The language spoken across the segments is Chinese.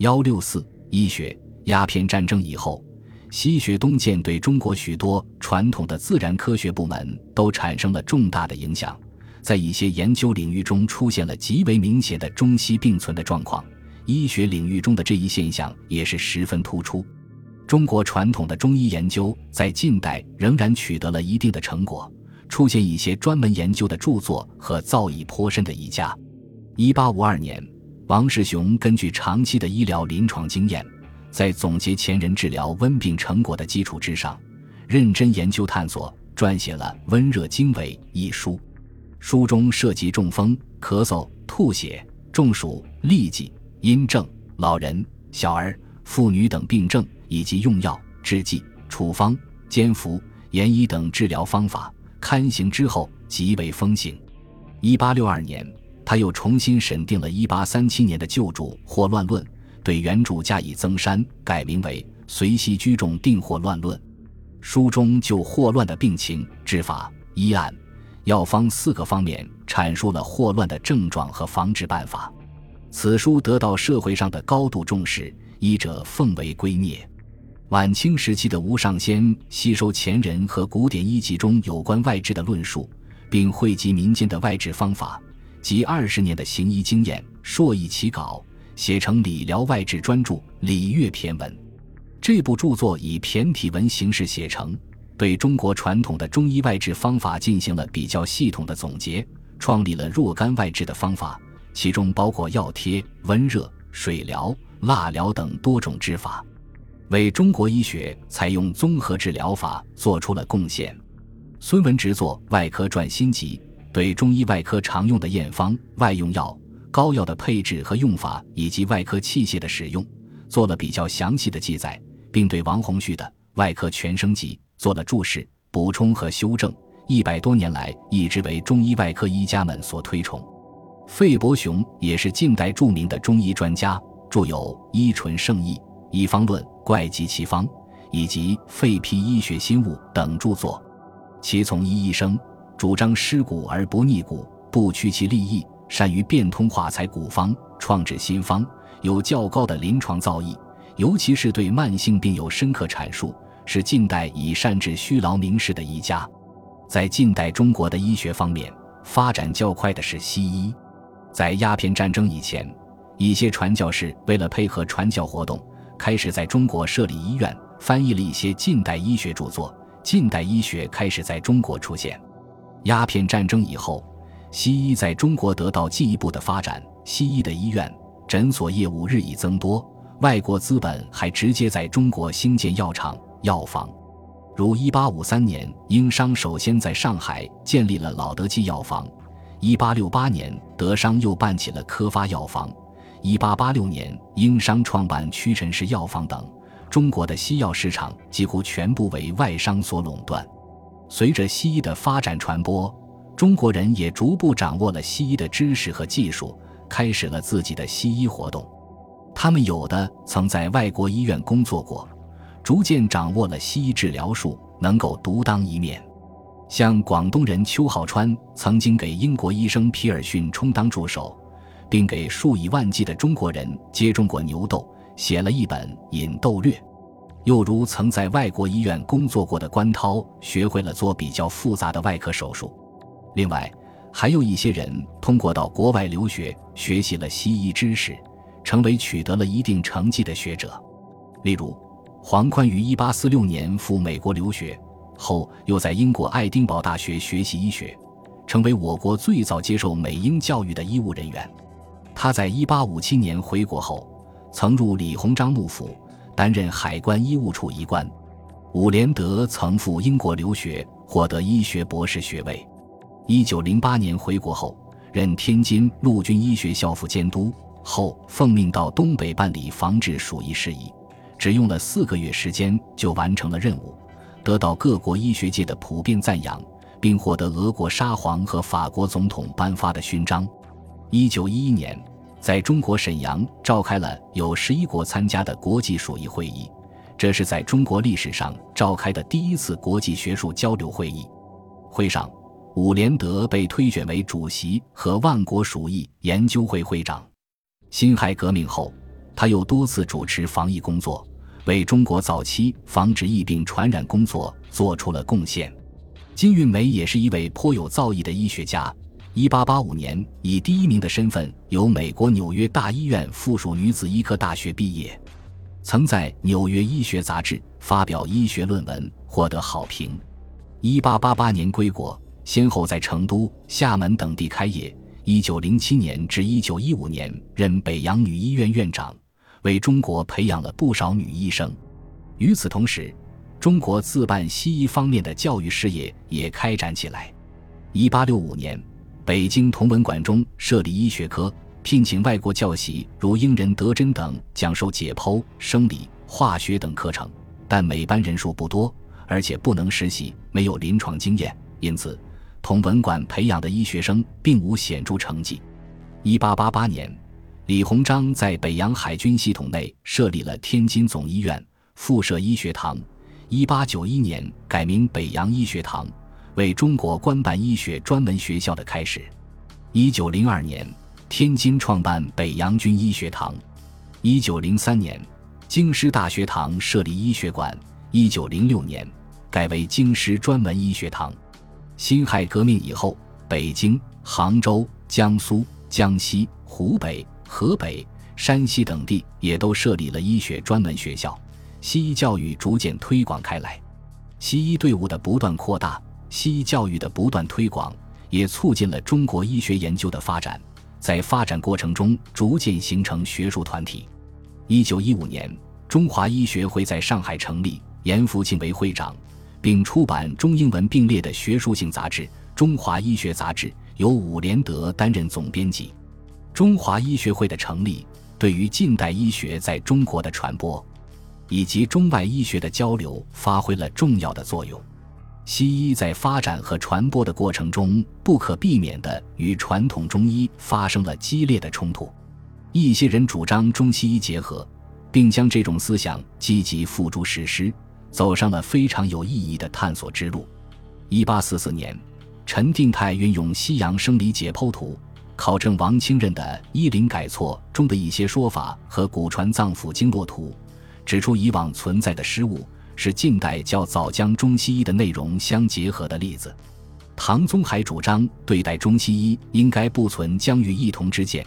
幺六四医学，鸦片战争以后，西学东渐对中国许多传统的自然科学部门都产生了重大的影响，在一些研究领域中出现了极为明显的中西并存的状况。医学领域中的这一现象也是十分突出。中国传统的中医研究在近代仍然取得了一定的成果，出现一些专门研究的著作和造诣颇深的医家。一八五二年，王世雄根据长期的医疗临床经验，在总结前人治疗温病成果的基础之上，认真研究探索，撰写了《温热经纬》一书。书中涉及中风、咳嗽、吐血、中暑、痢疾。阴症、老人、小儿、妇女等病症，以及用药、制剂、处方、煎服、研医等治疗方法，刊行之后极为风行。一八六二年，他又重新审定了一八三七年的旧著《霍乱论》，对原著加以增删，改名为《随西居中定霍乱论》。书中就霍乱的病情、治法、医案、药方四个方面阐述了霍乱的症状和防治办法。此书得到社会上的高度重视，医者奉为圭臬。晚清时期的吴尚先吸收前人和古典医籍中有关外治的论述，并汇集民间的外治方法及二十年的行医经验，硕译其稿，写成理疗外治专著《礼乐骈文》。这部著作以骈体文形式写成，对中国传统的中医外治方法进行了比较系统的总结，创立了若干外治的方法。其中包括药贴、温热、水疗、蜡疗等多种治法，为中国医学采用综合治疗法做出了贡献。孙文直作《外科传心集》，对中医外科常用的验方、外用药、膏药的配置和用法，以及外科器械的使用，做了比较详细的记载，并对王洪绪的《外科全生集》做了注释、补充和修正。一百多年来，一直为中医外科医家们所推崇。费伯雄也是近代著名的中医专家，著有《医纯圣医》《医方论》《怪疾奇方》以及《肺脾医学新物》等著作。其从医一生，主张尸骨而不逆骨，不屈其利益，善于变通化裁古方，创制新方，有较高的临床造诣，尤其是对慢性病有深刻阐述，是近代以善治虚劳名士的一家。在近代中国的医学方面，发展较快的是西医。在鸦片战争以前，一些传教士为了配合传教活动，开始在中国设立医院，翻译了一些近代医学著作。近代医学开始在中国出现。鸦片战争以后，西医在中国得到进一步的发展，西医的医院、诊所业务日益增多。外国资本还直接在中国兴建药厂、药房，如1853年，英商首先在上海建立了老德记药房。一八六八年，德商又办起了科发药房。一八八六年，英商创办屈臣氏药房等。中国的西药市场几乎全部为外商所垄断。随着西医的发展传播，中国人也逐步掌握了西医的知识和技术，开始了自己的西医活动。他们有的曾在外国医院工作过，逐渐掌握了西医治疗术，能够独当一面。像广东人邱浩川曾经给英国医生皮尔逊充当助手，并给数以万计的中国人接种过牛痘，写了一本《引痘略》。又如曾在外国医院工作过的关涛，学会了做比较复杂的外科手术。另外，还有一些人通过到国外留学，学习了西医知识，成为取得了一定成绩的学者。例如，黄宽于1846年赴美国留学。后又在英国爱丁堡大学学习医学，成为我国最早接受美英教育的医务人员。他在1857年回国后，曾入李鸿章幕府，担任海关医务处医官。伍连德曾赴英国留学，获得医学博士学位。1908年回国后，任天津陆军医学校副监督，后奉命到东北办理防治鼠疫事宜，只用了四个月时间就完成了任务。得到各国医学界的普遍赞扬，并获得俄国沙皇和法国总统颁发的勋章。一九一一年，在中国沈阳召开了有十一国参加的国际鼠疫会议，这是在中国历史上召开的第一次国际学术交流会议。会上，伍连德被推选为主席和万国鼠疫研究会会长。辛亥革命后，他又多次主持防疫工作，为中国早期防止疫病传染工作做出了贡献。金运梅也是一位颇有造诣的医学家。1885年，以第一名的身份由美国纽约大医院附属女子医科大学毕业，曾在《纽约医学杂志》发表医学论文，获得好评。1888年归国，先后在成都、厦门等地开业。1907年至1915年任北洋女医院院长，为中国培养了不少女医生。与此同时，中国自办西医方面的教育事业也开展起来。1865年。北京同文馆中设立医学科，聘请外国教习如英人德珍等讲授解剖、生理、化学等课程，但每班人数不多，而且不能实习，没有临床经验，因此同文馆培养的医学生并无显著成绩。一八八八年，李鸿章在北洋海军系统内设立了天津总医院，附设医学堂。一八九一年改名北洋医学堂。为中国官办医学专门学校的开始。一九零二年，天津创办北洋军医学堂。一九零三年，京师大学堂设立医学馆。一九零六年，改为京师专门医学堂。辛亥革命以后，北京、杭州、江苏、江西、湖北、河北、山西等地也都设立了医学专门学校，西医教育逐渐推广开来。西医队伍的不断扩大。西医教育的不断推广，也促进了中国医学研究的发展。在发展过程中，逐渐形成学术团体。一九一五年，中华医学会在上海成立，严复庆为会长，并出版中英文并列的学术性杂志《中华医学杂志》，由伍连德担任总编辑。中华医学会的成立，对于近代医学在中国的传播，以及中外医学的交流，发挥了重要的作用。西医在发展和传播的过程中，不可避免地与传统中医发生了激烈的冲突。一些人主张中西医结合，并将这种思想积极付诸实施，走上了非常有意义的探索之路。一八四四年，陈定泰运用《西洋生理解剖图》，考证王清任的《医林改错》中的一些说法和古传脏腑经络图，指出以往存在的失误。是近代较早将中西医的内容相结合的例子。唐宗海主张对待中西医应该不存疆域异同之见，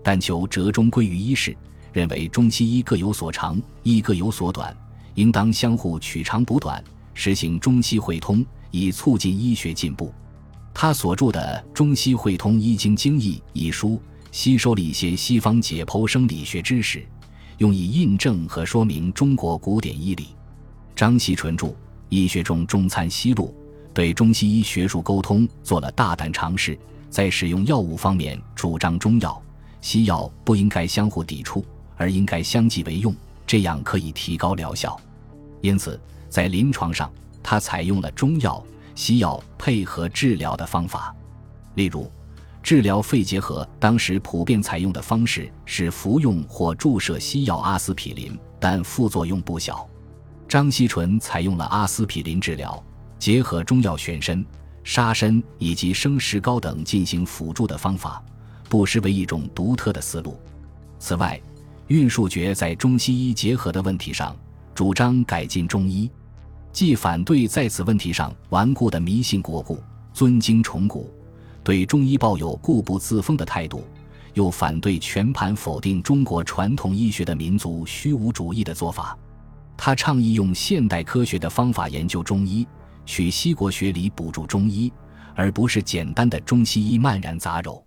但求折中归于一事，认为中西医各有所长，亦各有所短，应当相互取长补短，实行中西汇通，以促进医学进步。他所著的《中西汇通医经经义》一书，吸收了一些西方解剖生理学知识，用以印证和说明中国古典医理。张锡纯著《医学中中参西录》，对中西医学术沟通做了大胆尝试。在使用药物方面，主张中药、西药不应该相互抵触，而应该相继为用，这样可以提高疗效。因此，在临床上，他采用了中药、西药配合治疗的方法。例如，治疗肺结核，当时普遍采用的方式是服用或注射西药阿司匹林，但副作用不小。张锡纯采用了阿司匹林治疗，结合中药玄参、沙参以及生石膏等进行辅助的方法，不失为一种独特的思路。此外，运树觉在中西医结合的问题上主张改进中医，既反对在此问题上顽固的迷信国故、尊经崇古，对中医抱有固步自封的态度，又反对全盘否定中国传统医学的民族虚无主义的做法。他倡议用现代科学的方法研究中医，取西国学理补助中医，而不是简单的中西医漫然杂糅。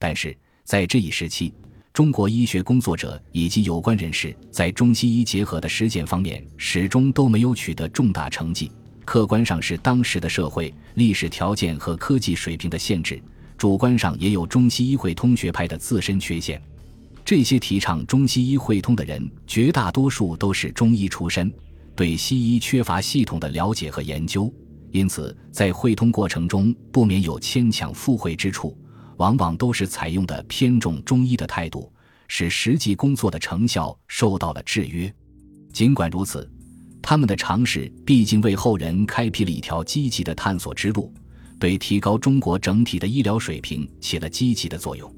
但是在这一时期，中国医学工作者以及有关人士在中西医结合的实践方面始终都没有取得重大成绩。客观上是当时的社会、历史条件和科技水平的限制；主观上也有中西医会通学派的自身缺陷。这些提倡中西医汇通的人，绝大多数都是中医出身，对西医缺乏系统的了解和研究，因此在汇通过程中不免有牵强附会之处，往往都是采用的偏重中医的态度，使实际工作的成效受到了制约。尽管如此，他们的尝试毕竟为后人开辟了一条积极的探索之路，对提高中国整体的医疗水平起了积极的作用。